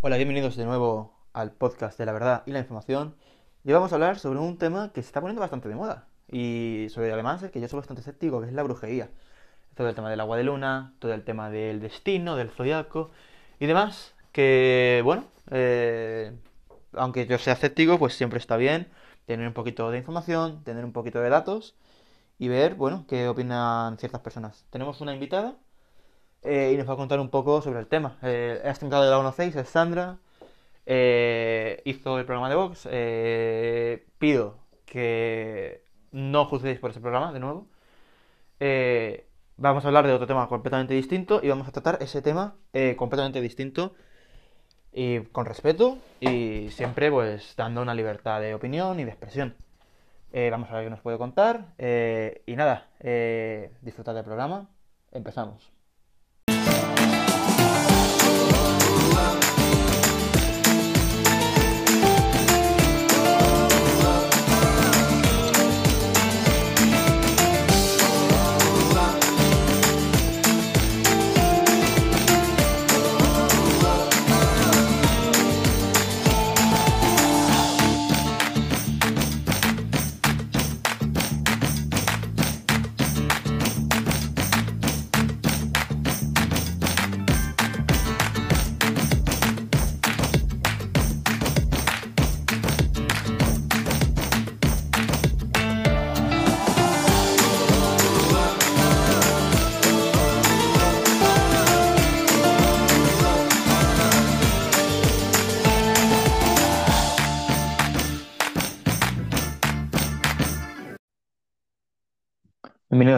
Hola, bienvenidos de nuevo al podcast de la verdad y la información. Y vamos a hablar sobre un tema que se está poniendo bastante de moda y sobre además el que yo soy bastante escéptico, que es la brujería. Todo el tema del agua de luna, todo el tema del destino, del zodiaco y demás, que bueno, eh, aunque yo sea escéptico, pues siempre está bien tener un poquito de información, tener un poquito de datos y ver, bueno, qué opinan ciertas personas. Tenemos una invitada eh, y nos va a contar un poco sobre el tema. Eh, invitada de la 16 es Sandra, eh, hizo el programa de Vox. Eh, pido que no juzguéis por ese programa, de nuevo. Eh, vamos a hablar de otro tema completamente distinto y vamos a tratar ese tema completamente distinto y con respeto y siempre pues dando una libertad de opinión y de expresión. Eh, vamos a ver qué nos puede contar eh, y nada, eh, disfrutad del programa. Empezamos.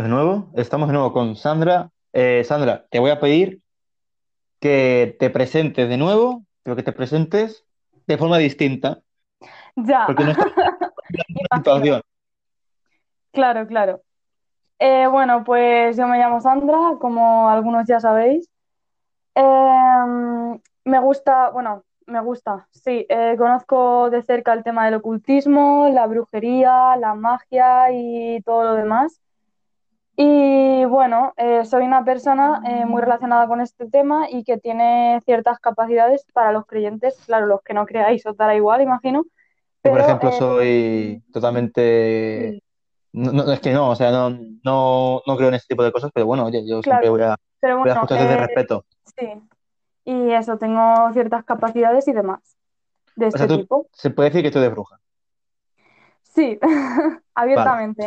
Bienvenidos de nuevo. Estamos de nuevo con Sandra. Eh, Sandra, te voy a pedir que te presentes de nuevo, pero que te presentes de forma distinta, Ya, porque no situación. claro, claro. Eh, bueno, pues yo me llamo Sandra, como algunos ya sabéis. Em, me gusta, bueno, me gusta, sí, eh, conozco de cerca el tema del ocultismo, la brujería, la magia y todo lo demás. Y bueno, eh, soy una persona eh, muy relacionada con este tema y que tiene ciertas capacidades para los creyentes, claro, los que no creáis os dará igual, imagino, Yo, por ejemplo, eh, soy totalmente... sí, No, no, es que no, o sea, no, no, no creo en ese tipo de cosas, pero bueno, oye, yo siempre voy a, pero voy a bueno, desde eh, respeto. sí. Y eso, tengo ciertas capacidades y demás de O este tipo. se puede decir que tú eres bruja. Sí, abiertamente.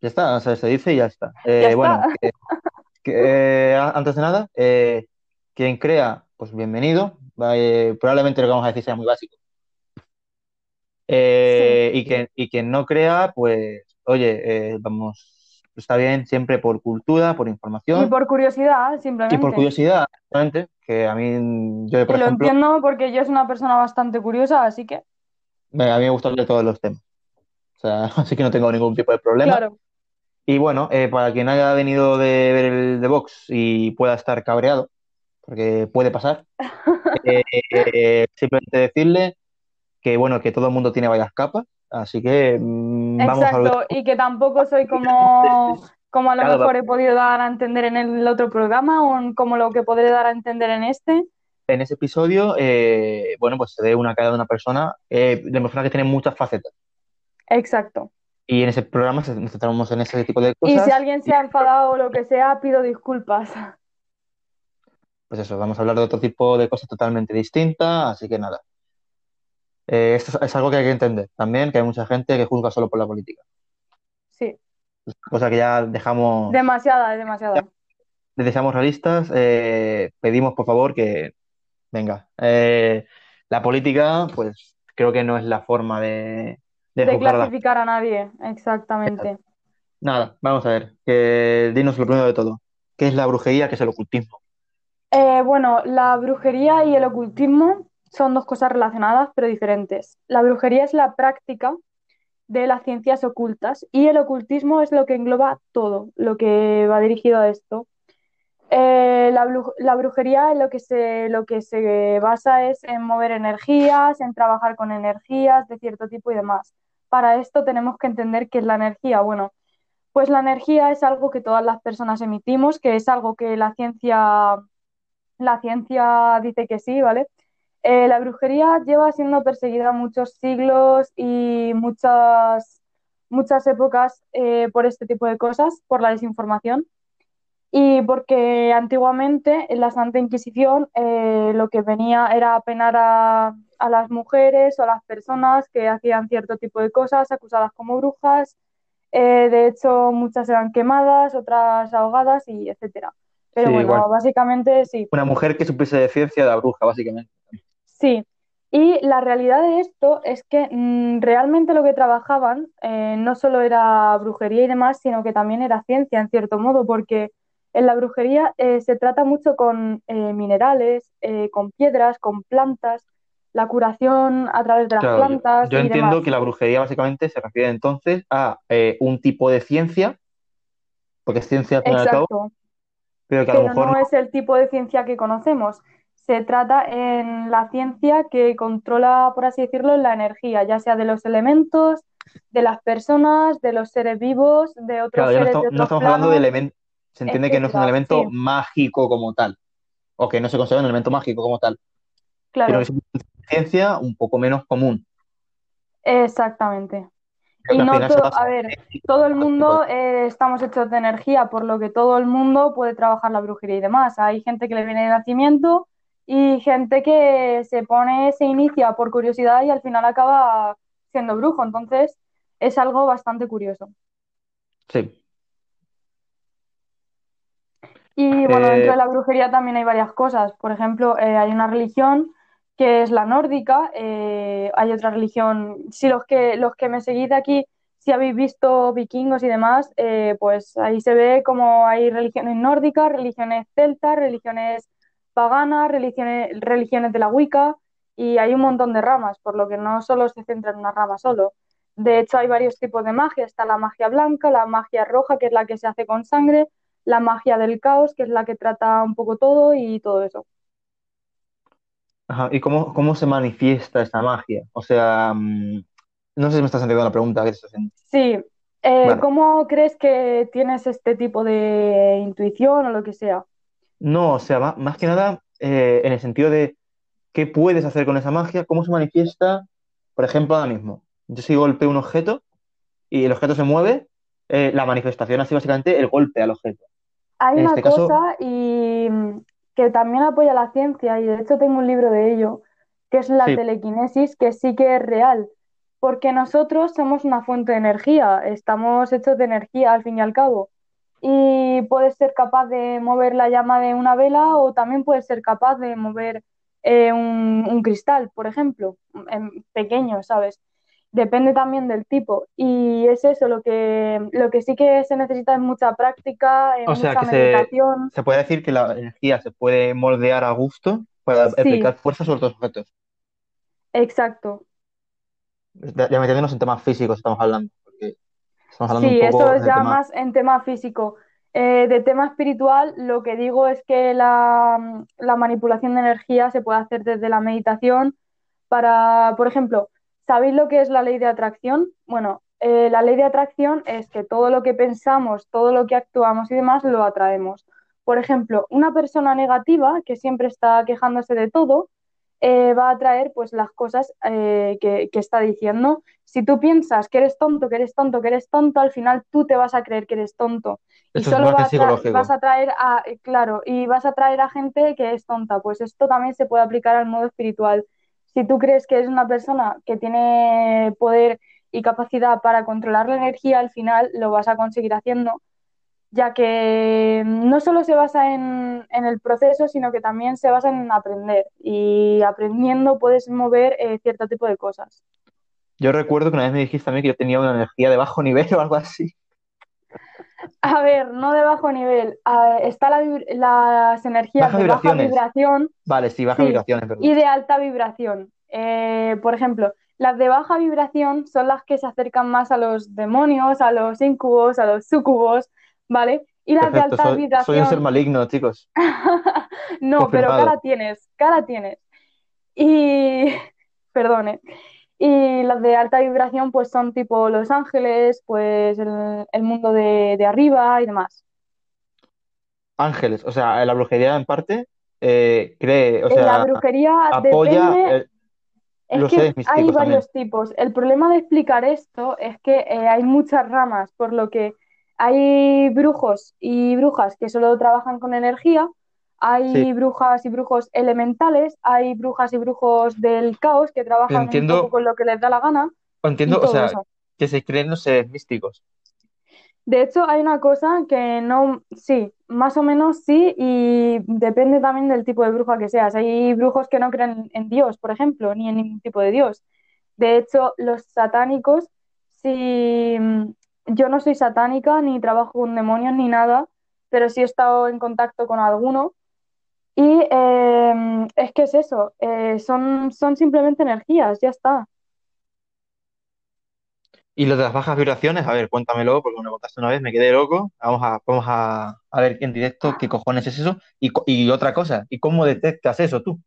Ya está, o sea, se dice y ya está. Ya Eh, bueno, que, que, eh, antes de nada, eh, quien crea, pues bienvenido. Eh, probablemente lo que vamos a decir sea muy básico. Sí, y quien, y quien no crea, pues, oye, vamos, está bien siempre por cultura, por y información por curiosidad, y por simplemente. curiosidad, realmente, que a mí, yo, Y por lo ejemplo, entiendo porque yo soy una persona bastante curiosa, así que, a mí me gustan de todos los temas. O sea, así que no tengo ningún tipo de problema. claro, Y bueno, eh, para quien haya venido de ver el de Vox y pueda estar cabreado, porque puede pasar, eh, eh, simplemente decirle que bueno, que todo el mundo tiene varias capas, así que mm, vamos a exacto. Y que tampoco soy como, como a lo Claro, mejor he podido dar a entender en el otro programa o como lo que podré dar a entender en este. en ese episodio, eh, bueno, pues se ve una cara de una persona, eh, de una persona que tiene muchas facetas. Exacto. Y en ese programa nos centramos en ese tipo de Y si cosas. alguien se ha enfadado o lo que sea, pido disculpas. Pues eso, vamos a hablar de otro tipo de cosas totalmente distintas, así que nada. Eh, esto es, algo que hay que entender también, que hay mucha gente que juzga solo por la política. Sí, Cosa que ya dejamos, demasiada, es demasiada. les dejamos realistas, eh, pedimos por favor que, venga, eh, la política, pues creo que no es la forma de, de clasificar a nadie, exactamente. Nada, vamos a ver, que dinos lo primero de todo. ¿Qué es la brujería? ¿Qué es el ocultismo? Eh, bueno, la brujería y el ocultismo son dos cosas relacionadas pero diferentes. La brujería es la práctica de las ciencias ocultas y el ocultismo es lo que engloba todo, lo que va dirigido a esto. Eh, la, la brujería lo que se, lo que se basa es en mover energías, en trabajar con energías de cierto tipo y demás. Para esto tenemos que entender qué es la energía. Bueno, Pues la energía es algo que todas las personas emitimos, que es algo que la ciencia, la ciencia dice que sí, ¿vale? Eh, la brujería lleva siendo perseguida muchos siglos y muchas, muchas épocas eh, por este tipo de cosas, por la desinformación. Y porque antiguamente en la Santa Inquisición eh, lo que venía era penar a, a las mujeres o a las personas que hacían cierto tipo de cosas, acusadas como brujas. Eh, de hecho, muchas eran quemadas, otras ahogadas y etcétera. Pero Sí, bueno, igual. básicamente sí. Una mujer que supiese de ciencia de la bruja, básicamente. Sí, y la realidad de esto es que mm, realmente lo que trabajaban eh, no solo era brujería y demás, sino que también era ciencia en cierto modo, porque en la brujería eh, se trata mucho con eh, minerales, eh, con piedras, con plantas, la curación a través de las Claro, plantas yo y entiendo demás. que la brujería básicamente se refiere entonces a un tipo de ciencia, porque es ciencia al fin y al cabo, Exacto, pero que a lo mejor no no. es el tipo de ciencia que conocemos. Se trata en la ciencia que controla, por así decirlo, la energía, ya sea de los elementos, de las personas, de los seres vivos, de otros Claro, no seres de no otros estamos hablando de planos, elemento, se entiende que no es un elemento Sí, mágico como tal, o que no se considera un elemento mágico como tal, claro, es una ciencia un poco menos común. exactamente. Creo Y no todo, a ver, todo el mundo eh, estamos hechos de energía, por lo que todo el mundo puede trabajar la brujería y demás. Hay gente que le viene de nacimiento y gente que se pone, se inicia por curiosidad y al final acaba siendo brujo. Entonces, es algo bastante curioso. Sí. Y bueno, dentro de Eh, la brujería también hay varias cosas. Por ejemplo, eh, hay una religión que es la nórdica, eh, hay otra religión. Si los que, los que me seguís de aquí, si habéis visto vikingos y demás, eh, pues ahí se ve como hay religiones nórdicas, religiones celtas, religiones paganas, religiones, religiones de la Wicca, y hay un montón de ramas, por lo que no solo se centra en una rama solo. De hecho, hay varios tipos de magia. Está la magia blanca, la magia roja, que es la que se hace con sangre la magia del caos, que es la que trata un poco todo y todo eso. ajá, ¿y cómo, cómo se manifiesta esta magia? O sea, mm, no sé si me estás entendiendo la pregunta que haciendo. Sí, eh. ¿cómo crees que tienes este tipo de intuición o lo que sea? No, o sea, más que nada eh, en el sentido de qué puedes hacer con esa magia, cómo se manifiesta, por ejemplo, ahora mismo. Yo si golpeo un objeto y el objeto se mueve, eh, la manifestación así básicamente el golpe al objeto. Hay En una este caso, cosa y mm, que también apoya la ciencia, y de hecho tengo un libro de ello, que es la sí, telequinesis, que sí que es real, porque nosotros somos una fuente de energía, estamos hechos de energía al fin y al cabo. Y puedes ser capaz de mover la llama de una vela o también puedes ser capaz de mover eh, un, un cristal, por ejemplo, en pequeño, ¿sabes? Depende también del tipo. Y es eso, lo que, lo que sí que se necesita es mucha práctica, eh, o sea mucha que se, meditación. se puede decir que la energía se puede moldear a gusto para Sí, aplicar fuerza sobre otros objetos. exacto. Ya, ya metiéndonos en temas físicos estamos hablando, porque estamos hablando un Sí, eso poco es ya más en tema físico. Eh, de tema espiritual, lo que digo es que la, la manipulación de energía se puede hacer desde la meditación para, por ejemplo, ¿sabéis lo que es la ley de atracción? Bueno, eh, la ley de atracción es que todo lo que pensamos, todo lo que actuamos y demás lo atraemos. Por ejemplo, una persona negativa que siempre está quejándose de todo, eh, va a atraer pues las cosas eh, que, que está diciendo. Si tú piensas que eres tonto, que eres tonto, que eres tonto, al final tú te vas a creer que eres tonto y Esto solo más va bien a vas a traer a, claro, y vas a traer a gente que es tonta. Pues esto también se puede aplicar al modo espiritual. Si tú crees que eres una persona que tiene poder y capacidad para controlar la energía, al final lo vas a conseguir haciendo, ya que no solo se basa en, en el proceso, sino que también se basa en aprender. Y aprendiendo puedes mover eh, cierto tipo de cosas. Yo recuerdo que una vez me dijiste también que yo tenía una energía de bajo nivel o algo así. A ver, no de bajo nivel. Ah, está la las energías de baja vibración, Vale, sí, bajas sí, vibraciones, perdón. y de alta vibración. Eh, por ejemplo, las de baja vibración son las que se acercan más a los demonios, a los incubos, a los sucubos, ¿vale? Y las de alta soy, soy un ser vibración, maligno, chicos. no, pero cara tienes, cara tienes. Y, perdone. Y las de alta vibración, pues son tipo Los Ángeles, pues el, el mundo de, de arriba y demás. Ángeles, o sea, la brujería en parte eh, cree, o Eh, La sea, brujería apoya depende, eh, es los que hay también. varios tipos. El problema de explicar esto es que eh, hay muchas ramas, por lo que hay brujos y brujas que solo trabajan con energía, Sí, hay brujas y brujos elementales, hay brujas y brujos del caos que trabajan un poco con lo que les da la gana entiendo, o sea, eso. que se creen los seres místicos. De hecho, hay una cosa que no, sí, más o menos sí, y depende también del tipo de bruja que seas. Hay brujos que no creen en Dios, por ejemplo, ni en ningún tipo de Dios. De hecho, los satánicos, sí, mm, yo no soy satánica, ni trabajo con demonios, ni nada, pero sí he estado en contacto con alguno. Y eh, es que es eso, eh, son, son simplemente energías, ya está. Y lo de las bajas vibraciones, a ver, cuéntamelo, porque me lo contaste una vez, me quedé loco. Vamos a, vamos a, a ver en directo qué cojones es eso. Y, y otra cosa, ¿y cómo detectas eso tú?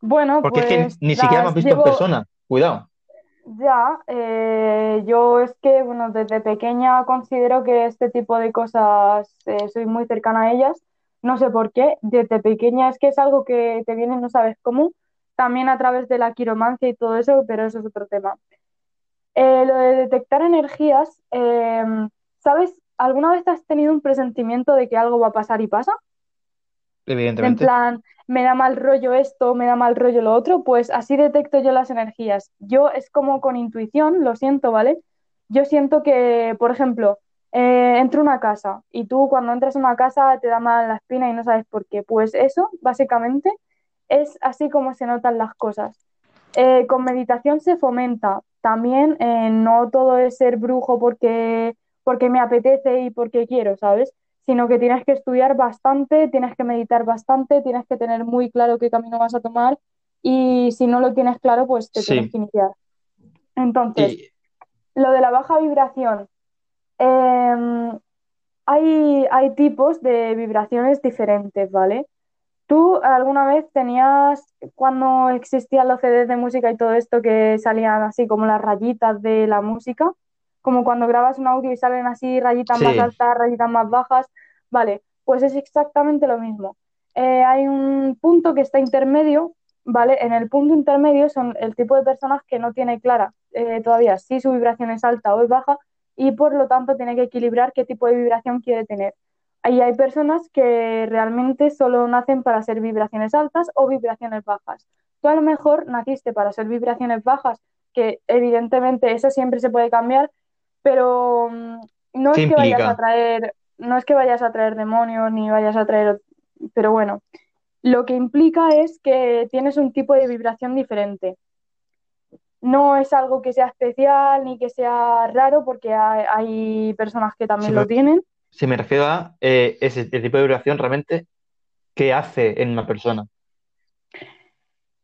Bueno, Porque es que pues ni siquiera me has visto en persona. Cuidado. Ya, eh, yo es que, bueno, desde pequeña considero que este tipo de cosas eh, soy muy cercana a ellas. No sé por qué, desde pequeña es que es algo que te viene, no sabes cómo, también a través de la quiromancia y todo eso, pero eso es otro tema. Eh, lo de detectar energías, eh, ¿sabes? ¿Alguna vez has tenido un presentimiento de que algo va a pasar y pasa? En Evidentemente. plan, me da mal rollo esto, me da mal rollo lo otro, pues así detecto yo las energías. Yo es como con intuición, lo siento, ¿vale? Yo siento que, por ejemplo, eh, entro a una casa y tú cuando entras a una casa te da mal la espina y no sabes por qué. Pues eso, básicamente, es así como se notan las cosas. Eh, con meditación se fomenta también, eh, no todo es ser brujo porque, porque me apetece y porque quiero, ¿sabes? Sino que tienes que estudiar bastante, tienes que meditar bastante, tienes que tener muy claro qué camino vas a tomar y si no lo tienes claro, pues te tienes que iniciar. Entonces, Y lo de la baja vibración, eh, hay, hay tipos de vibraciones diferentes, ¿vale? ¿Tú alguna vez tenías, cuando existían los CDs de música y todo esto, que salían así como las rayitas de la música? Como cuando grabas un audio y salen así rayitas más altas, rayitas más bajas. Vale, pues es exactamente lo mismo. Eh, hay un punto que está intermedio, ¿vale? En el punto intermedio son el tipo de personas que no tiene clara eh, todavía si su vibración es alta o es baja y por lo tanto tiene que equilibrar qué tipo de vibración quiere tener. Ahí hay personas que realmente solo nacen para ser vibraciones altas o vibraciones bajas. Tú a lo mejor naciste para ser vibraciones bajas, que evidentemente eso siempre se puede cambiar, pero mm, no ¿qué es que vayas a traer, no es que vayas a traer demonios ni vayas a traer, pero bueno, lo que implica es que tienes un tipo de vibración diferente. No es algo que sea especial ni que sea raro, porque hay, hay personas que también lo tienen si me refiero a eh, ese, tipo de vibración realmente, ¿qué hace en una persona?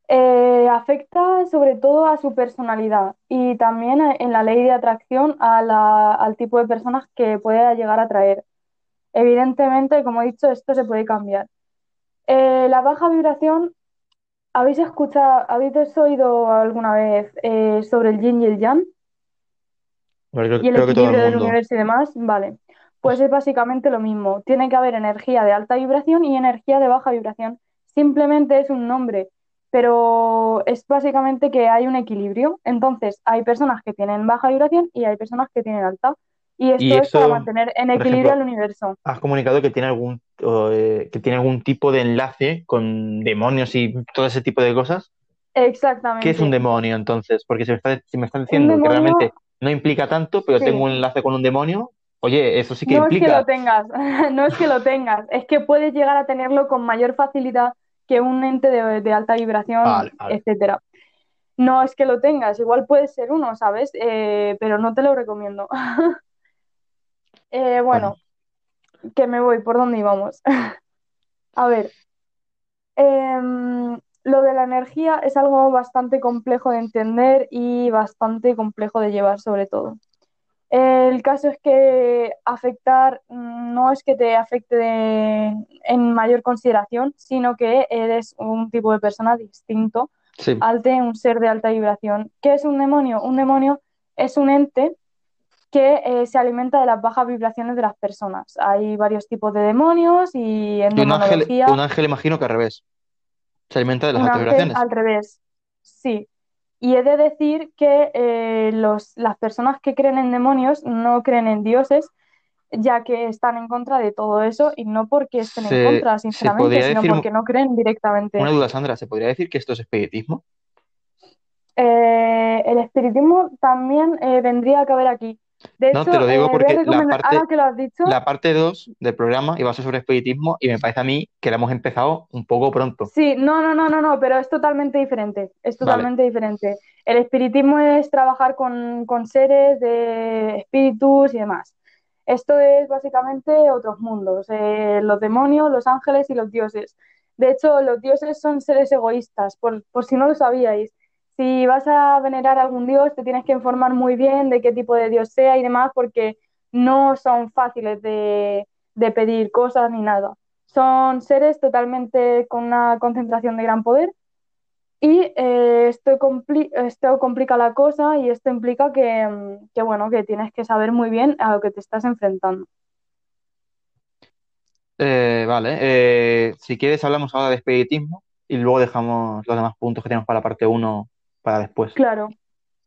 Eh, afecta sobre todo a su personalidad y también en la ley de atracción a la- al tipo de personas que puede llegar a atraer. Evidentemente, como he dicho, esto se puede cambiar. Eh, la baja vibración, ¿habéis escuchado, habéis oído alguna vez eh, sobre el yin y el yang creo, y el creo que todo el equilibrio del mundo. universo y demás? Vale, pues es básicamente lo mismo. Tiene que haber energía de alta vibración y energía de baja vibración. Simplemente es un nombre, pero es básicamente que hay un equilibrio. Entonces, hay personas que tienen baja vibración y hay personas que tienen alta. Y Y esto es para mantener en equilibrio al universo. has comunicado que tiene algún, eh, que tiene algún tipo de enlace con demonios y todo ese tipo de cosas. ¿Qué es un Exactamente. demonio entonces? Porque si me está, si me están diciendo que realmente no implica tanto, pero tengo un enlace con un demonio, oye, eso sí que No es que lo implica. tengas, no es que lo tengas, es que puedes llegar a tenerlo con mayor facilidad que un ente de, de alta vibración, Vale, vale. etcétera. No es que lo tengas, igual puede ser uno, ¿sabes? Eh, pero no te lo recomiendo. Eh, Bueno, bueno, que me voy, ¿por dónde íbamos? A ver, em, lo de la energía es algo bastante complejo de entender y bastante complejo de llevar sobre todo. El caso es que afectar mm, no es que te afecte de- en mayor consideración, sino que eres un tipo de persona distinto Sí. Alte, un ser de alta vibración. ¿Qué es un demonio? Un demonio es un ente que eh, se alimenta de las bajas vibraciones de las personas. Hay varios tipos de demonios y en un ángel, un ángel imagino que al revés. Se alimenta de las altas vibraciones. al revés. Sí. Y he de decir que eh, los, las personas que creen en demonios no creen en dioses, ya que están en contra de todo eso y no porque estén en contra, sinceramente, sino decir, porque no creen directamente. una duda, Sandra, ¿se podría decir que esto es espiritismo? Eh, el espiritismo también eh, vendría a caber aquí. De No, hecho, te lo digo eh, porque la recomendar, parte, ahora que lo has dicho, la parte 2 del programa iba a ser sobre espiritismo y me parece a mí que la hemos empezado un poco pronto. Sí, no, no, no, no, no, pero es totalmente diferente. Es Vale. totalmente diferente. El espiritismo es trabajar con, con seres de espíritus y demás. Esto es básicamente otros mundos, eh, los demonios, los ángeles y los dioses. De hecho, los dioses son seres egoístas, por, por si no lo sabíais. Si vas a venerar a algún dios, te tienes que informar muy bien de qué tipo de dios sea y demás, porque no son fáciles de, de pedir cosas ni nada. Son seres totalmente con una concentración de gran poder y eh, esto, compli- esto complica la cosa y esto implica que, mm, que, bueno, que tienes que saber muy bien a lo que te estás enfrentando. Eh, vale, eh, si quieres hablamos ahora de espiritismo y luego dejamos los demás puntos que tenemos para la parte 1 para después. Claro,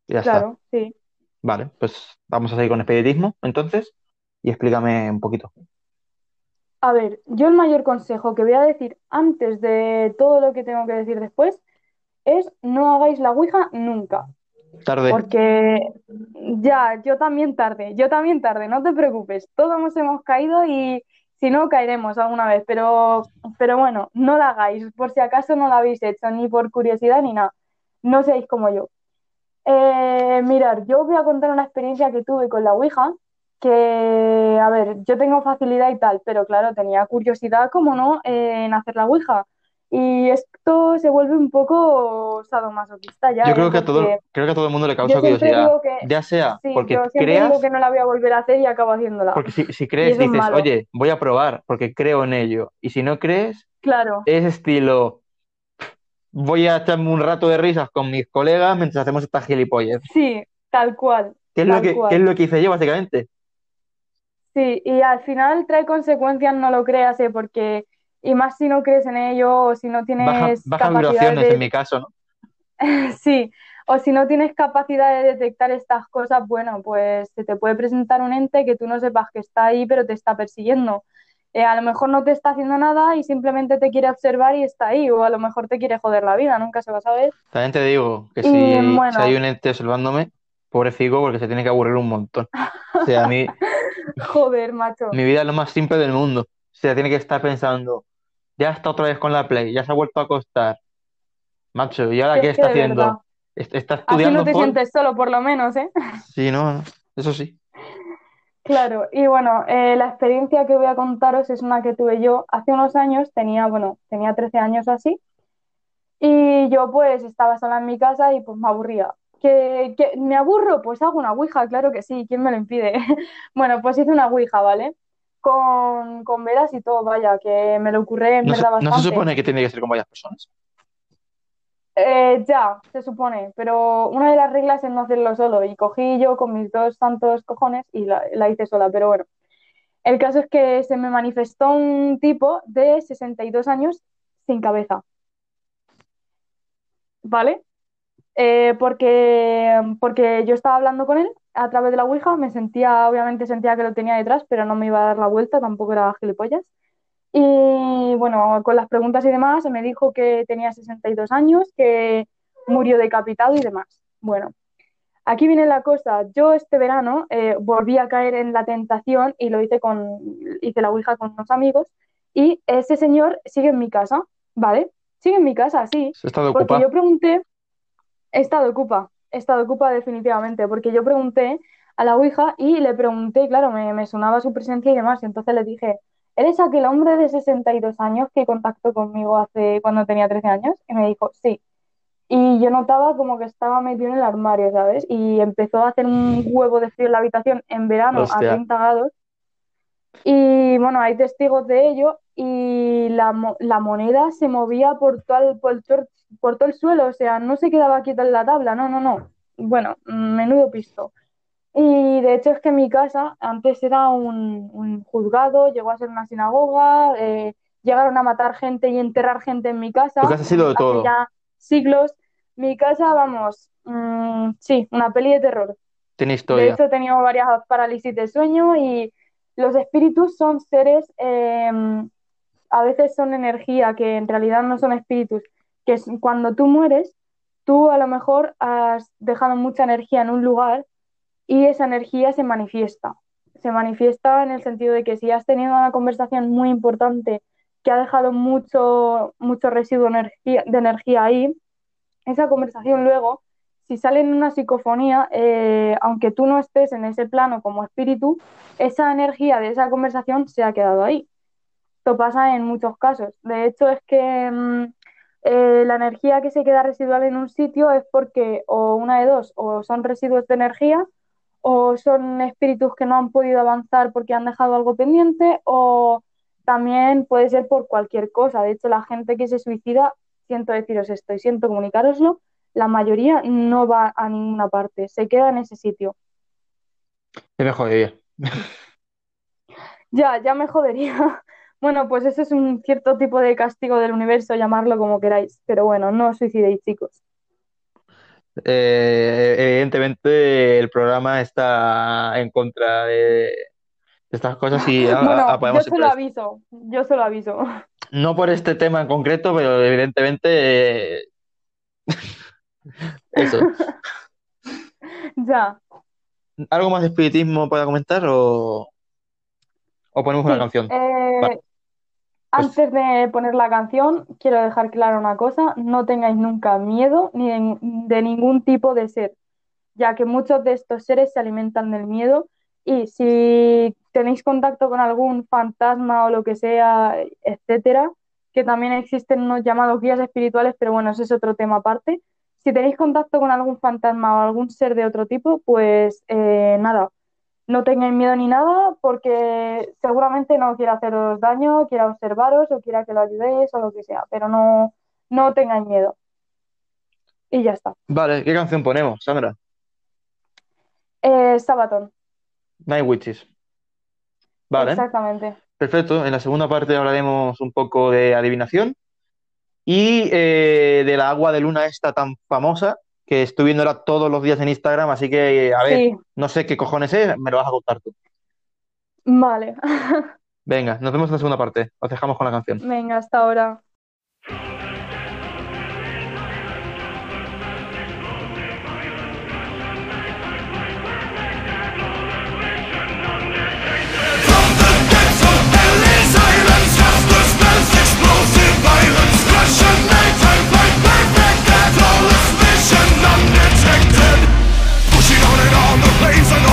ya está. claro, sí. Vale, pues vamos a seguir con espiritismo entonces y explícame un poquito. A ver, yo el mayor consejo que voy a decir antes de todo lo que tengo que decir después es no hagáis la Ouija nunca. Tarde. Porque ya, yo también tarde, yo también tarde, no te preocupes, todos nos hemos caído y si no caeremos alguna vez, pero, pero bueno, no la hagáis, por si acaso no la habéis hecho, ni por curiosidad ni nada, no seáis como yo. Eh, mirar, yo os voy a contar una experiencia que tuve con la Ouija, que, a ver, yo tengo facilidad y tal, pero claro, tenía curiosidad, como no, eh, en hacer la Ouija. Y esto se vuelve un poco sadomasoquista ya, Yo ¿eh? creo que a todo, Porque creo que a todo el mundo le causa curiosidad. que, Ya sea sí, porque yo creas, digo que no la voy a volver a hacer y acabo haciéndola. porque si, si crees dices, oye, voy a probar porque creo en ello. Y si no crees, Claro, es estilo, voy a echarme un rato de risas con mis colegas mientras hacemos esta gilipollas. sí, tal cual, ¿Qué es lo que, qué es lo que hice yo, básicamente? Sí, y al final trae consecuencias, no lo creas, ¿eh? Porque, y más si no crees en ello o si no Baja, tienes bajas capacidad vibraciones en mi caso, ¿no? sí, o si no tienes capacidad de detectar estas cosas, bueno, pues se te puede presentar un ente que tú no sepas que está ahí, pero te está persiguiendo. Eh, a lo mejor no te está haciendo nada y simplemente te quiere observar y está ahí, o a lo mejor te quiere joder la vida, nunca se va a saber. También te digo que Y si, si hay un ente observándome, pobrecito, porque se tiene que aburrir un montón. O sea, a mí, joder, macho. mi vida es lo más simple del mundo. O sea, tiene que estar pensando, ya está otra vez con la Play, ya se ha vuelto a acostar. Macho, ¿y ahora qué está verdad. haciendo? ¿Est- ¿Está Así no estudiando te por? sientes solo, por lo menos, ¿eh? Sí, no, eso sí. Claro, y bueno, eh, la experiencia que voy a contaros es una que tuve yo hace unos años, tenía, bueno, tenía 13 años o así, y yo pues estaba sola en mi casa y pues me aburría. ¿Que, que me aburro? Pues hago una ouija, claro que sí, ¿quién me lo impide? Bueno, pues hice una ouija, ¿vale? Con, con velas y todo, vaya, que me lo ocurre en No se, verdad no se bastante. supone que tiene que ser con varias personas. Eh, ya, se supone, pero una de las reglas es no hacerlo solo y cogí yo con mis dos santos cojones y la, la hice sola, pero bueno. El caso es que se me manifestó un tipo de 62 años sin cabeza, ¿vale? Eh, porque, porque yo estaba hablando con él a través de la Ouija, me sentía, obviamente sentía que lo tenía detrás, pero no me iba a dar la vuelta, tampoco era gilipollas. Y bueno, con las preguntas y demás, me dijo que tenía 62 años, que murió decapitado y demás. Bueno, aquí viene la cosa. Yo este verano eh, volví a caer en la tentación y lo hice con, hice la Ouija con unos amigos y ese señor sigue en mi casa, ¿vale? Sigue en mi casa, sí, Se está de porque yo pregunté, he estado ocupa, he estado ocupa definitivamente, porque yo pregunté a la Ouija y le pregunté, claro, me, me sonaba su presencia y demás, y entonces le dije, ¿eres aquel hombre de 62 años que contactó conmigo hace cuando tenía 13 años? Y me dijo, sí. Y yo notaba como que estaba metido en el armario, ¿sabes? Y empezó a hacer un huevo de frío en la habitación en verano a Hostia. 30 grados. Y bueno, hay testigos de ello y la, la moneda se movía por todo, el, por, todo, por todo el suelo, o sea, no se quedaba quieta en la tabla, no, no, no. Bueno, menudo pisto. Y de hecho es que mi casa antes era un, un juzgado, llegó a ser una sinagoga, eh, llegaron a matar gente y enterrar gente en mi casa Tu casa ha sido de hace todo. ya siglos. Mi casa, vamos, mm, sí, una peli de terror. Tiene De historia. hecho, he tenido varias parálisis de sueño y los espíritus son seres, eh, a veces son energía, que en realidad no son espíritus, que es cuando tú mueres, tú a lo mejor has dejado mucha energía en un lugar y esa energía se manifiesta. Se manifiesta en el sentido de que si has tenido una conversación muy importante que ha dejado mucho, mucho residuo de energía ahí, esa conversación luego, si sale en una psicofonía, eh, aunque tú no estés en ese plano como espíritu, esa energía de esa conversación se ha quedado ahí. Esto pasa en muchos casos. De hecho, es que mm, eh, la energía que se queda residual en un sitio es porque o una de dos, o son residuos de energía, o son espíritus que no han podido avanzar porque han dejado algo pendiente, o también puede ser por cualquier cosa. De hecho, la gente que se suicida, siento deciros esto y siento comunicároslo, la mayoría no va a ninguna parte, se queda en ese sitio. Es mejor vivir. Ya, ya me jodería. Bueno, pues ese es un cierto tipo de castigo del universo, llamarlo como queráis. Pero bueno, no os suicidéis, chicos. Eh, evidentemente el programa está en contra de estas cosas y a- Bueno, yo se lo aviso, yo se lo aviso. No por este tema en concreto, pero evidentemente eh, eso. Ya, ¿Algo más de espiritismo para comentar o, o ponemos una canción? Eh, Vale, antes de poner la canción, quiero dejar claro una cosa, no tengáis nunca miedo ni de, de ningún tipo de ser, ya que muchos de estos seres se alimentan del miedo y si tenéis contacto con algún fantasma o lo que sea, etcétera, que también existen unos llamados guías espirituales, pero bueno, ese es otro tema aparte. Si tenéis contacto con algún fantasma o algún ser de otro tipo, pues eh, nada, no tengáis miedo ni nada, porque seguramente no quiera haceros daño, quiera observaros o quiera que lo ayudéis o lo que sea, pero no, no tengáis miedo. Y ya está. vale, ¿qué canción ponemos, Sandra? Eh, Sabaton, Night Witches. Vale, exactamente. perfecto. En la segunda parte hablaremos un poco de adivinación y eh, de la agua de luna esta tan famosa que estoy viéndola todos los días en Instagram, así que, a ver, Sí, no sé qué cojones es, me lo vas a contar tú. vale. Venga, nos vemos en la segunda parte. Os dejamos con la canción. Venga, hasta ahora. waves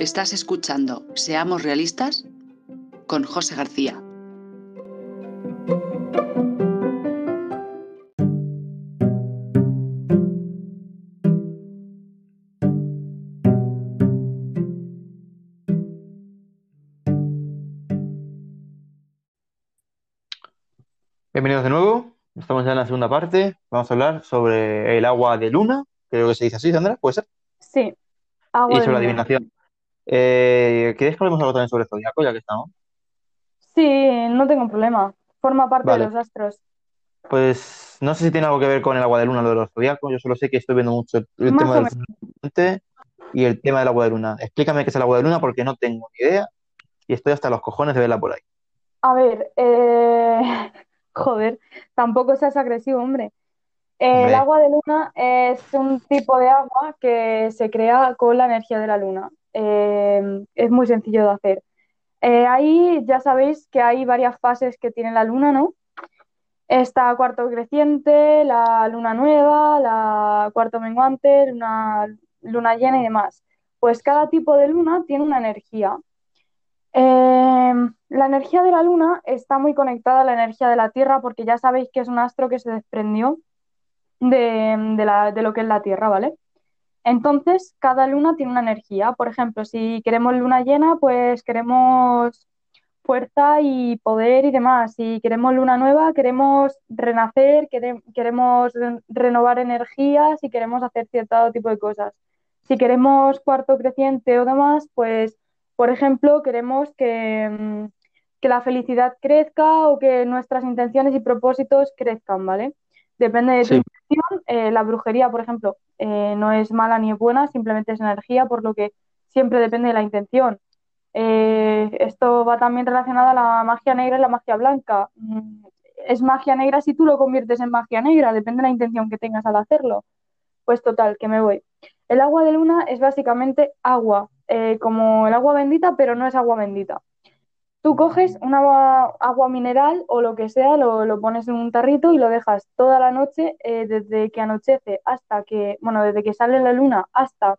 Estás escuchando Seamos Realistas con José García. Bienvenidos de nuevo. Estamos ya en la segunda parte. Vamos a hablar sobre el agua de luna. Creo que se dice así, Sandra, ¿puede ser? Sí, agua Y de sobre la luna. adivinación. Eh, ¿queréis que hablemos algo también sobre el zodiaco, ya que estamos? Sí, no tengo problema. Forma parte Vale. de los astros. Pues no sé si tiene algo que ver con el agua de luna, lo de los zodiacos. Yo solo sé que estoy viendo mucho el, Más tema del y el tema del agua de luna. Explícame qué es el agua de luna porque no tengo ni idea y estoy hasta los cojones de verla por ahí. A ver, eh... joder, tampoco seas agresivo, hombre. El agua de luna es un tipo de agua que se crea con la energía de la luna. Eh, es muy sencillo de hacer. Eh, ahí ya sabéis que hay varias fases que tiene la luna, ¿no? Está cuarto creciente, la luna nueva, la cuarto menguante, luna, luna llena y demás. Pues cada tipo de luna tiene una energía. Eh, la energía de la luna está muy conectada a la energía de la Tierra porque ya sabéis que es un astro que se desprendió de, de lo que es la Tierra, ¿vale? Entonces, cada luna tiene una energía. Por ejemplo, si queremos luna llena, pues queremos fuerza y poder y demás. Si queremos luna nueva, queremos renacer, quere- queremos re- renovar energías y queremos hacer cierto tipo de cosas. Si queremos cuarto creciente o demás, pues, por ejemplo, queremos que, mm, que la felicidad crezca o que nuestras intenciones y propósitos crezcan, ¿vale? Depende de Sí. Eh, la brujería, por ejemplo, eh, no es mala ni es buena, simplemente es energía, por lo que siempre depende de la intención. Eh, esto va también relacionado a la magia negra y la magia blanca. Mm, Es magia negra si tú lo conviertes en magia negra, depende de la intención que tengas al hacerlo. Pues total, que me voy. El agua de luna es básicamente agua, como el agua bendita, pero no es agua bendita. Tú coges una agua, agua mineral o lo que sea, lo, lo pones en un tarrito y lo dejas toda la noche, eh, desde que anochece hasta que, bueno, desde que sale la luna hasta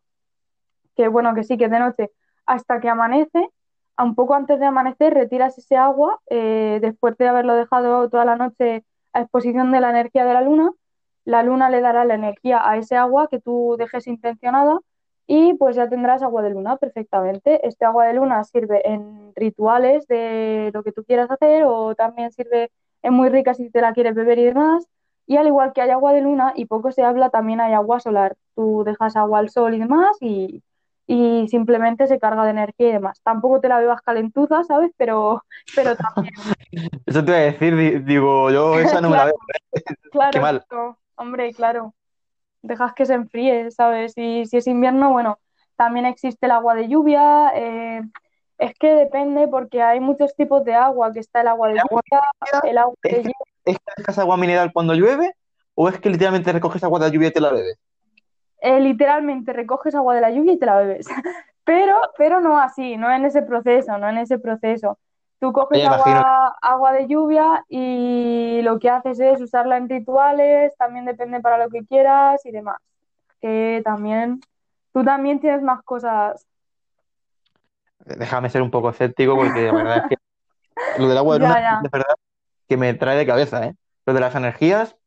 que, bueno, que sí, que es de noche, hasta que amanece. A un poco antes de amanecer retiras ese agua, eh, después de haberlo dejado toda la noche a exposición de la energía de la luna. La luna le dará la energía a ese agua que tú dejes intencionada y pues ya tendrás agua de luna perfectamente. Este agua de luna sirve en rituales de lo que tú quieras hacer o también sirve, es muy rica si te la quieres beber y demás. Y al igual que hay agua de luna y poco se habla, también hay agua solar. Tú dejas agua al sol y demás y, y simplemente se carga de energía y demás. Tampoco te la bebas calentuza, ¿sabes? Pero, pero también, Eso te iba a decir, di- digo, yo esa no me la veo. claro, Qué mal. claro, hombre, claro. Dejas que se enfríe, ¿sabes? Y si es invierno, bueno, también existe el agua de lluvia. eh, es que depende porque hay muchos tipos de agua, que está el agua de ¿El agua lluvia, el agua de ¿Es que, es que dejas agua mineral cuando llueve o es que literalmente recoges agua de la lluvia y te la bebes? eh, literalmente recoges agua de la lluvia y te la bebes. Pero, pero no así, no en ese proceso, no en ese proceso. Tú coges agua, agua de lluvia y lo que haces es usarla en rituales, también depende para lo que quieras y demás. Que también, tú también tienes más cosas. Déjame ser un poco escéptico porque la verdad es que lo del agua de luna, ya. de verdad, que me trae de cabeza, ¿eh? Lo de las energías,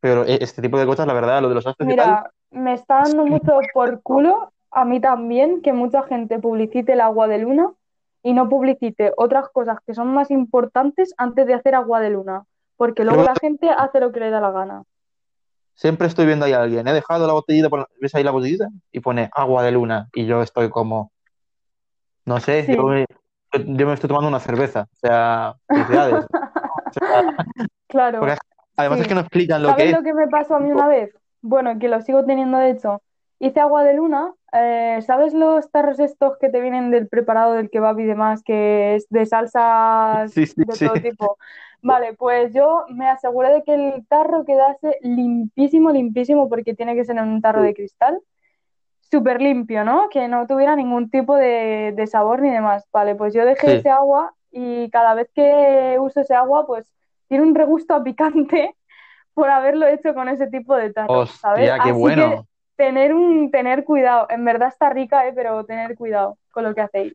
pero e- este tipo de cosas, la verdad, lo de los astros y tal, Mira, me está dando mucho por culo a mí también que mucha gente publicite el agua de luna y no publicite otras cosas que son más importantes antes de hacer agua de luna, porque luego Pero- la gente hace lo que le da la gana. siempre estoy viendo ahí a alguien, he dejado la botellita, por- ¿ves ahí la botellita? Y pone agua de luna y yo estoy como, no sé, Sí. yo me, yo me estoy tomando una cerveza, o sea, felicidades. Claro, Porque Además Sí. es que no explican lo que ¿Sabes es. lo que me pasó a mí una vez? Bueno, que lo sigo teniendo de hecho. Hice agua de luna. Eh, ¿sabes los tarros estos que te vienen del preparado del kebab y demás, que es de salsas Sí, sí, de sí. todo tipo? Vale, pues yo me aseguré de que el tarro quedase limpísimo, limpísimo, porque tiene que ser en un tarro de cristal. Súper limpio, ¿no? Que no tuviera ningún tipo de, de sabor ni demás. Vale, pues yo dejé ese agua y cada vez que uso ese agua, pues tiene un regusto a picante por haberlo hecho con ese tipo de tarro, ¿sabes? Hostia, qué Así que bueno. Tener un, tener cuidado. En verdad está rica, ¿eh? Pero tener cuidado con lo que hacéis.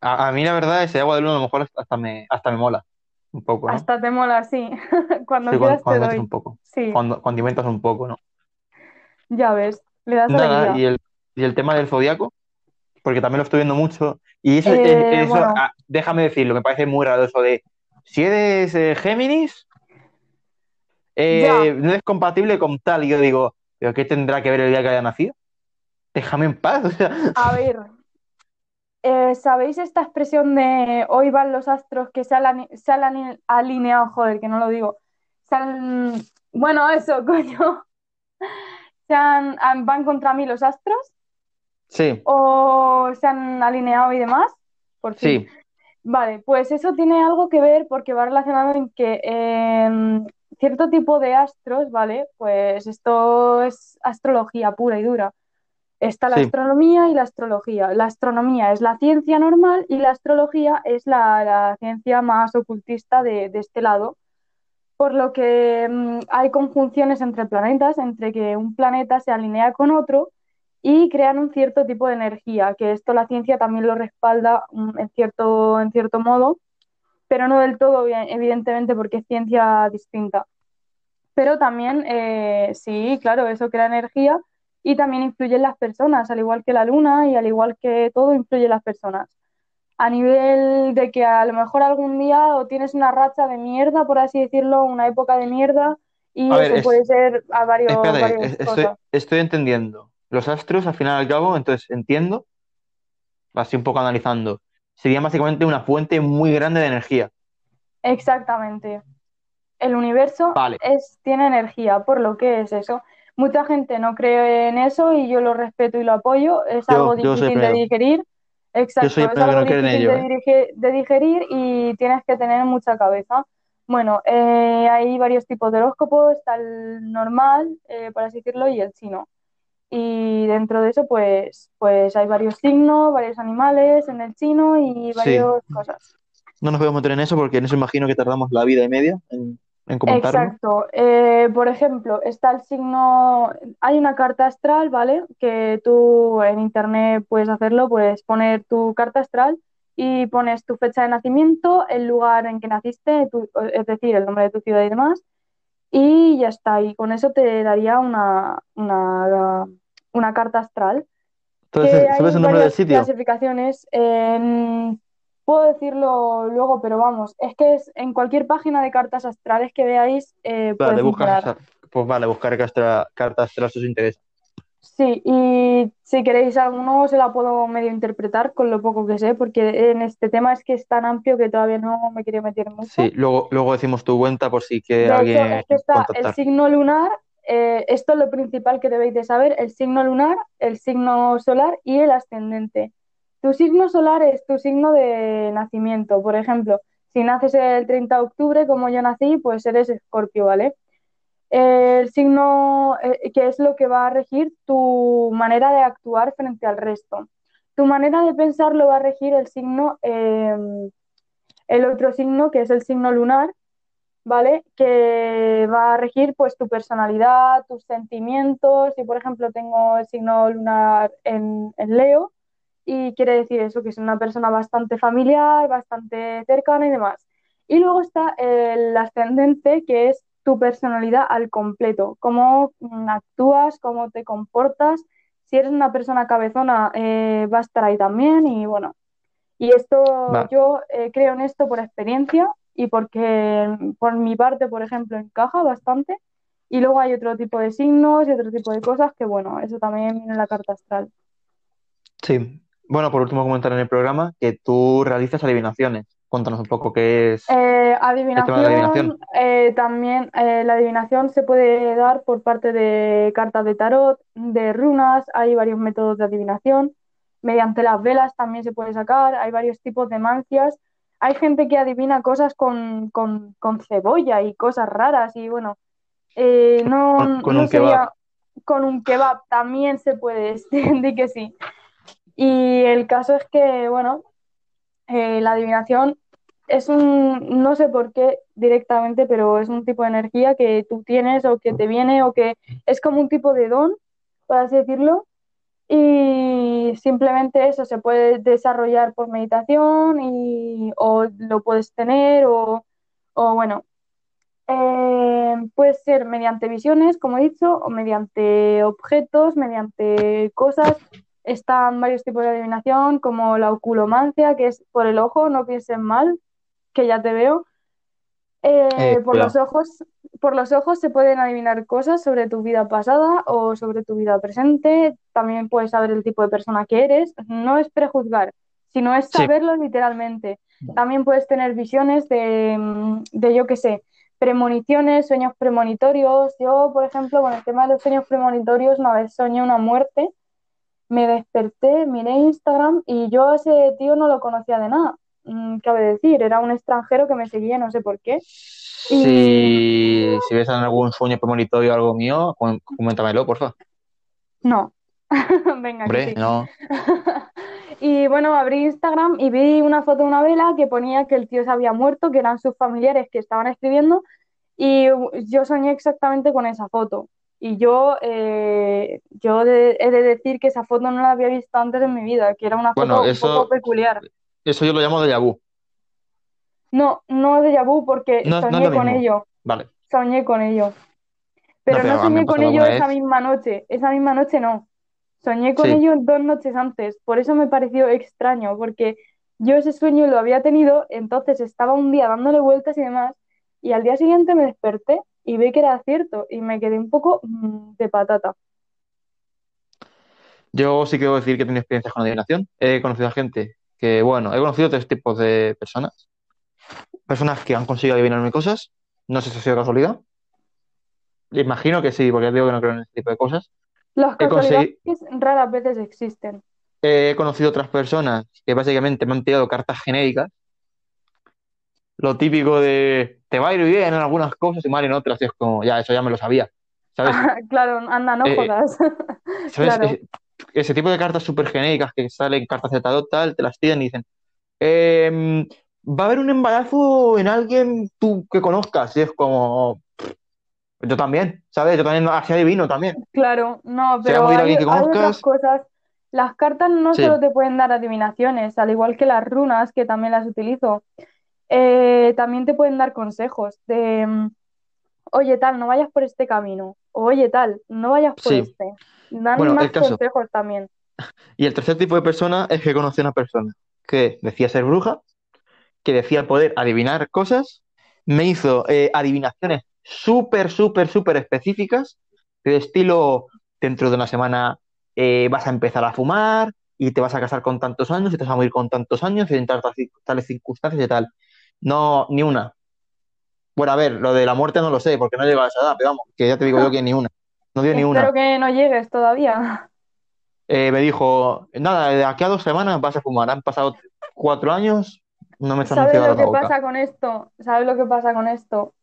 A, a mí la verdad ese agua de luna a lo mejor hasta me, hasta me mola un poco, ¿no? Hasta te mola, sí. Cuando Sí, cuando, quieras te cuando metes doy. un poco. Sí, Cuando, cuando inventas un poco, ¿no? ya ves. Le das Nada, y el, y el tema del zodiaco, porque también lo estoy viendo mucho. Y eso, Eh, eso, bueno. ah, déjame decirlo, me parece muy raro eso de si eres eh, Géminis, eh, no es compatible con tal. Y yo digo, ¿pero qué tendrá que ver el día que haya nacido? Déjame en paz. O sea, A ver, eh, ¿sabéis esta expresión de hoy van los astros que se han, se han ali- alineado? Joder, que no lo digo. Se han- Bueno, eso, coño. Se han, van contra mí los astros sí, o se han alineado y demás. Por fin. sí, Vale, pues eso tiene algo que ver porque va relacionado en que em, cierto tipo de astros, ¿vale? Pues esto es astrología pura y dura. Está la Sí. astronomía y la astrología. La astronomía es la ciencia normal y la astrología es la, la ciencia más ocultista de, de este lado. Por lo que mm, hay conjunciones entre planetas, entre que un planeta se alinea con otro y crean un cierto tipo de energía, que esto la ciencia también lo respalda mm, en cierto, en cierto modo, pero no del todo, evidentemente, porque es ciencia distinta. Pero también, eh, sí, claro, eso crea energía y también influye en las personas, al igual que la luna y al igual que todo influye en las personas. A nivel de que a lo mejor algún día o tienes una racha de mierda, por así decirlo, una época de mierda, y A ver, eso es- puede ser a varios, espérate, varias es- estoy, cosas. estoy entendiendo. Los astros, al final y al cabo, entonces entiendo, así un poco analizando, sería básicamente una fuente muy grande de energía. Exactamente. El universo Vale. es, tiene energía, por lo que es eso. Mucha gente no cree en eso y yo lo respeto y lo apoyo. Es Yo- algo yo soy difícil de digerir. Exacto, soy el es que algo no cree en difícil ello, de, ¿eh? de digerir y tienes que tener mucha cabeza. Bueno, eh, hay varios tipos de horóscopos, está el normal, eh, por así decirlo, y el chino. Y dentro de eso, pues, pues hay varios signos, varios animales en el chino y Sí. varias cosas. No nos podemos meter en eso porque en eso imagino que tardamos la vida y media en, en comentarlo. Exacto. Eh, por ejemplo, está el signo, hay una carta astral, ¿vale? Que tú en internet puedes hacerlo, puedes poner tu carta astral y pones tu fecha de nacimiento, el lugar en que naciste, tu- es decir, el nombre de tu ciudad y demás, y ya está. Y con eso te daría una, una, una carta astral. Entonces, ¿sabes el nombre del sitio? clasificaciones. en- puedo decirlo luego, pero vamos, es que es en cualquier página de cartas astrales que veáis eh, Vale, buscas Pues vale, buscar carta, cartas astral si os interesa. Sí, y si queréis alguno se la puedo medio interpretar con lo poco que sé, porque en este tema es que es tan amplio que todavía no me quería meter mucho. Sí, luego, luego decimos tu cuenta por si quiere De hecho, alguien es que está el signo lunar, eh, esto es lo principal que debéis de saber, el signo lunar, el signo solar y el ascendente. Tu signo solar es tu signo de nacimiento, por ejemplo, si naces el 30 de octubre, como yo nací, pues eres Escorpio, ¿vale? El signo eh, que es lo que va a regir tu manera de actuar frente al resto. Tu manera de pensar lo va a regir el signo, eh, el otro signo que es el signo lunar, ¿vale? Que va a regir pues tu personalidad, tus sentimientos. Si por ejemplo tengo el signo lunar en, en Leo y quiere decir eso, que es una persona bastante familiar, bastante cercana y demás. Y luego está el ascendente, que es tu personalidad al completo, cómo mm, actúas, cómo te comportas. Si eres una persona cabezona, eh, va a estar ahí también y bueno. Y esto, Va. yo eh, creo en esto por experiencia y porque por mi parte, por ejemplo, encaja bastante. Y luego hay otro tipo de signos y otro tipo de cosas que, bueno, eso también viene en la carta astral. Sí. Bueno, por último comentar en el programa que tú realizas adivinaciones. Cuéntanos un poco qué es Eh, el tema de la adivinación. eh, también eh, la adivinación se puede dar por parte de cartas de tarot, de runas, hay varios métodos de adivinación. Mediante las velas también se puede sacar, hay varios tipos de mancias. Hay gente que adivina cosas con, con, con cebolla y cosas raras y bueno, no, Con, con no un sería kebab. con un kebab, también se puede, di que sí. Y el caso es que, bueno, eh, la adivinación es un, no sé por qué directamente, pero es un tipo de energía que tú tienes o que te viene o que es como un tipo de don, por así decirlo. Y simplemente eso se puede desarrollar por meditación y, o lo puedes tener o, o bueno, eh, puede ser mediante visiones, como he dicho, o mediante objetos, mediante cosas. Están varios tipos de adivinación, como la oculomancia, que es por el ojo, no piensen mal, que ya te veo. Eh, Eh, por los ojos, por los ojos se pueden adivinar cosas sobre tu vida pasada o sobre tu vida presente. También puedes saber el tipo de persona que eres. No es prejuzgar, sino es Sí. saberlo literalmente. También puedes tener visiones de, mm, de yo qué sé, premoniciones, sueños premonitorios. Yo, por ejemplo, con el tema de los sueños premonitorios, una vez soñé una muerte, me desperté, miré Instagram y yo a ese tío no lo conocía de nada. Mm, Cabe decir, era un extranjero que me seguía, no sé por qué. Y Si, si ves algún sueño premonitorio o algo mío, com- coméntamelo, porfa. no, venga, Hombre, sí. no. Y bueno, abrí Instagram y vi una foto de una vela que ponía que el tío se había muerto, que eran sus familiares que estaban escribiendo, y yo soñé exactamente con esa foto. Y yo, eh, yo de- he de decir que esa foto no la había visto antes en mi vida, que era una Bueno, foto un poco peculiar. eso yo lo llamo déjà vu. No, no de vu porque No, no es soñé con mismo. ello, Vale. soñé con ello. Pero No, pero soñé con ello esa misma noche, esa misma noche no. Soñé con Sí. ello dos noches antes, por eso me pareció extraño, porque yo ese sueño lo había tenido, entonces estaba un día dándole vueltas y demás, y al día siguiente me desperté y vi que era cierto, y me quedé un poco mm, de patata. Yo sí quiero decir que he tenido experiencias con adivinación. He conocido a gente que, bueno, he conocido tres tipos de personas. Personas que han conseguido adivinarme cosas. No sé si ha sido casualidad. Imagino que sí, porque digo que no creo en ese tipo de cosas. Las casualidades raras veces existen. he conocido otras personas que básicamente me han tirado cartas genéricas. Lo típico de te va a ir bien en algunas cosas y mal en otras. Y es como, ya, eso ya me lo sabía. ¿Sabes? Claro, anda, no Eh, jodas. ¿Sabes? Claro. Ese, ese tipo de cartas súper genéricas que salen cartas de tarot, tal, te las tiran y dicen, "Em, va a haber un embarazo en alguien tú que conozcas. Y es como, yo también, ¿sabes? Yo también así adivino también. Claro, no, pero hay, hay otras cosas. Las cartas no Sí. solo te pueden dar adivinaciones, al igual que las runas, que también las utilizo, eh, también te pueden dar consejos de, mm, oye, tal, no vayas por este camino, oye, tal, no vayas por Sí. este. Dan Bueno, más consejos también. Y el tercer tipo de persona es que conocí a una persona que decía ser bruja, que decía poder adivinar cosas, me hizo eh, adivinaciones súper, súper, súper específicas, de estilo, dentro de una semana eh, vas a empezar a fumar y te vas a casar con tantos años y te vas a morir con tantos años y en tal- tales circunstancias y tal. No, ni una. Bueno, a ver, lo de la muerte no lo sé, porque no he llegado a esa edad, pero vamos, que ya te digo yo que ni una. No dio ni una. Espero que no llegues todavía. Eh, me dijo, nada, de aquí a dos semanas vas a fumar. Han pasado cuatro años, no me están ¿Sabes lo que boca. pasa con esto? ¿Sabes lo que pasa con esto?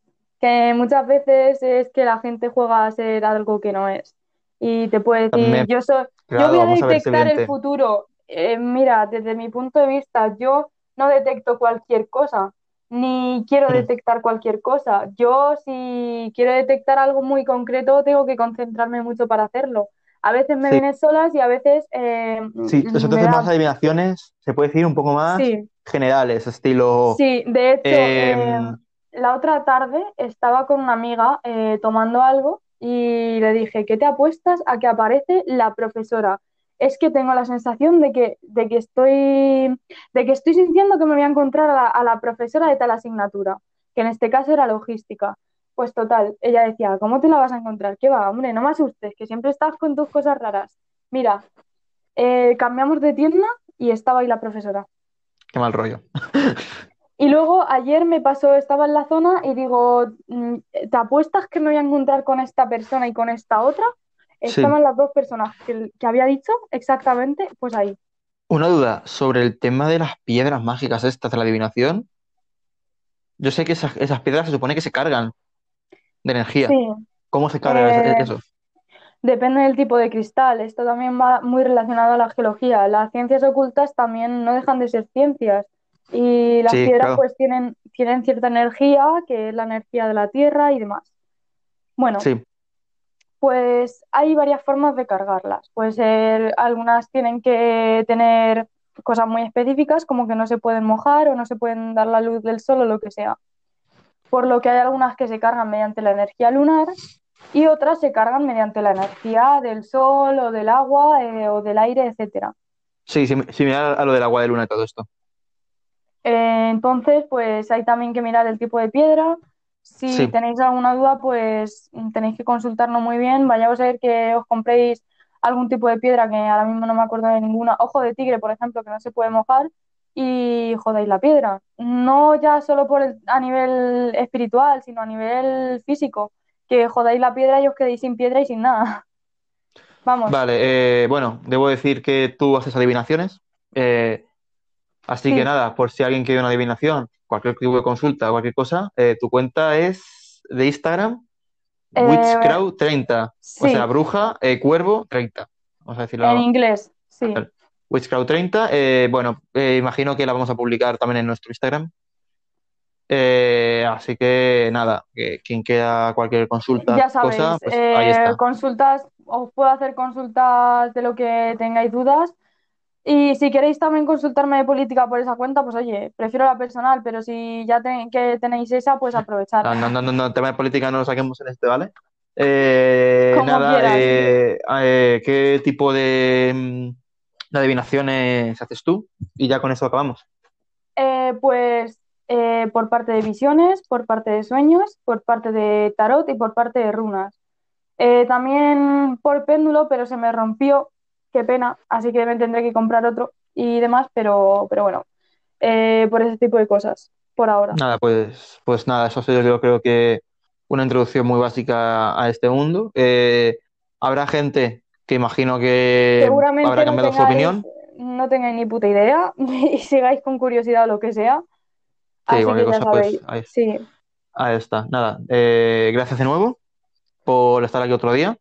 Que muchas veces es que la gente juega a ser algo que no es. Y te puede decir, También, yo soy, yo voy a detectar el futuro. Eh, mira, desde mi punto de vista, yo no detecto cualquier cosa, ni quiero detectar cualquier cosa. Yo, si quiero detectar algo muy concreto, tengo que concentrarme mucho para hacerlo. A veces me Sí, vienen solas y a veces eh, sí, entonces más da. adivinaciones, se puede decir un poco más Sí. generales, estilo, Sí, de hecho, eh, em, la otra tarde estaba con una amiga eh, tomando algo y le dije, ¿qué te apuestas a que aparece la profesora? Es que tengo la sensación de que, de que estoy, de que estoy sintiendo que me voy a encontrar a la, a la profesora de tal asignatura, que en este caso era logística. Pues total, ella decía, ¿cómo te la vas a encontrar? ¿Qué va, hombre? No me asustes, que siempre estás con tus cosas raras. Mira, eh, cambiamos de tienda y estaba ahí la profesora. qué mal rollo. Y luego ayer me pasó, estaba en la zona y digo, mm, ¿te apuestas que me voy a encontrar con esta persona y con esta otra? Sí. Estaban las dos personas que, que había dicho exactamente, pues ahí. Una duda sobre el tema de las piedras mágicas estas de la adivinación. Yo sé que esas, esas piedras se supone que se cargan de energía. Sí, ¿Cómo se carga Eh, eso? depende del tipo de cristal. Esto también va muy relacionado a la geología. Las ciencias ocultas también no dejan de ser ciencias. Y las Sí, piedras claro. pues tienen, tienen cierta energía, que es la energía de la Tierra y demás. Bueno, Sí, pues hay varias formas de cargarlas. Pues eh, algunas tienen que tener cosas muy específicas, como que no se pueden mojar o no se pueden dar la luz del sol o lo que sea. Por lo que hay algunas que se cargan mediante la energía lunar y otras se cargan mediante la energía del sol o del agua eh, o del aire, etcétera. sí, sim- similar a lo del agua de luna y todo esto. Eh, entonces, pues hay también que mirar el tipo de piedra. Si Sí. tenéis alguna duda, pues tenéis que consultarlo muy bien. Vaya a ser que os compréis algún tipo de piedra que ahora mismo no me acuerdo de ninguna. Ojo de tigre, por ejemplo, que no se puede mojar y jodáis la piedra. No ya solo por el- a nivel espiritual, sino a nivel físico. Que jodáis la piedra y os quedéis sin piedra y sin nada. Vamos. Vale, eh, bueno, debo decir que tú haces adivinaciones. eh, así Sí. que nada, por si alguien quiere una adivinación, cualquier tipo de consulta, cualquier cosa, eh, tu cuenta es de Instagram, Eh, WitchCrowd30. O sea, bruja, eh, cuervo, 30. Vamos a decirlo. en inglés, sí. WitchCrowd30. eh, bueno, eh, imagino que la vamos a publicar también en nuestro Instagram. Eh, así que nada, que quien quiera cualquier consulta, Ya sabéis, cosa, pues eh, ahí está. consultas, os puedo hacer consultas de lo que tengáis dudas. Y si queréis también consultarme de política por esa cuenta, pues oye, prefiero la personal, pero si ya ten- que tenéis esa, pues aprovechar. No, no, no, no, el tema de política no lo saquemos en este, ¿vale? Eh, Como nada, eh, eh, ¿qué tipo de, mm, de adivinaciones haces tú? Y ya con eso acabamos. Eh, pues por parte de visiones, por parte de sueños, por parte de tarot y por parte de runas. Eh, también por péndulo, pero se me rompió, qué pena, así que me tendré que comprar otro y demás, pero, pero bueno, eh, por ese tipo de cosas, por ahora. Nada, pues, pues nada, eso ha sido yo creo que una introducción muy básica a este mundo. Eh, habrá gente que imagino que Seguramente habrá no cambiado su opinión. no tengáis ni puta idea y sigáis con curiosidad o lo que sea. Sí, Así que ya pues, ahí, Sí, ahí está. Nada, eh, gracias de nuevo por estar aquí otro día.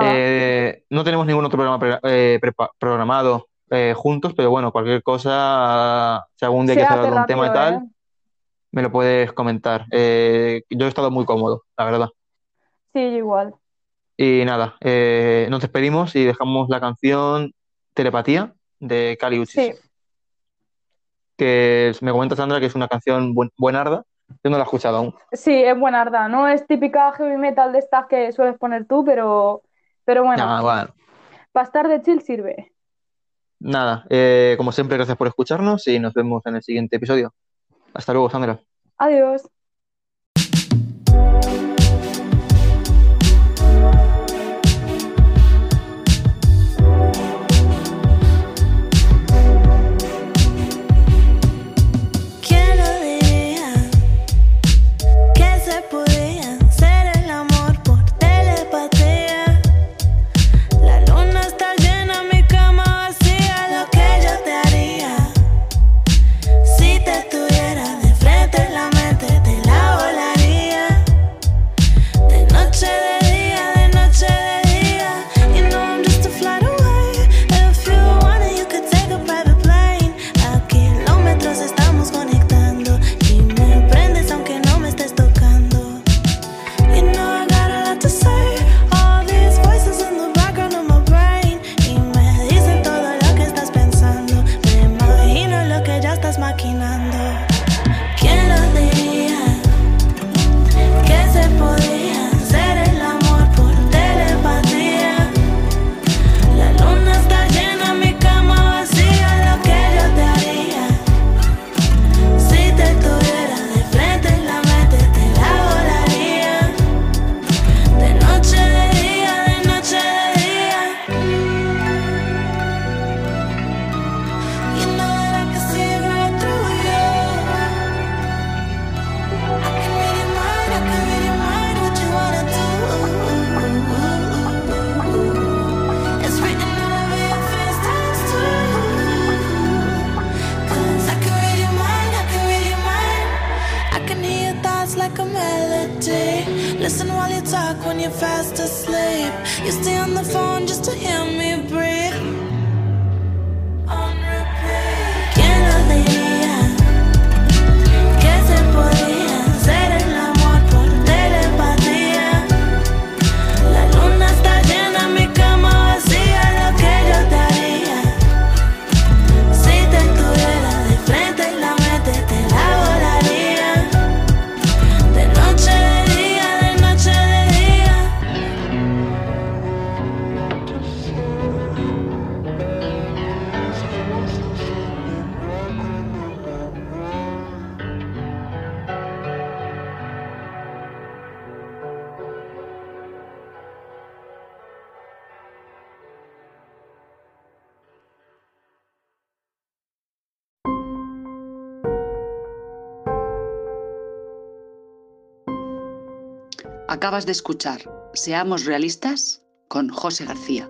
Eh, no tenemos ningún otro programa pre- eh, programado eh, juntos, pero bueno, cualquier cosa, si algún día quieres hablar de un tema y tal, me lo puedes comentar. Yo he estado muy cómodo, la verdad. Sí, igual. Y nada, nos despedimos y dejamos la canción Telepatía de Kali Uchis, Sí, que me comenta Sandra que es una canción buen- buenarda. Yo no la he escuchado aún. sí, es buenarda. No es típica heavy metal de estas que sueles poner tú, pero, pero bueno, Ah, bueno. para estar de chill sirve. Nada, eh, como siempre, gracias por escucharnos y nos vemos en el siguiente episodio. Hasta luego, Sandra. Adiós. Acabas de escuchar Seamos Realistas con José García.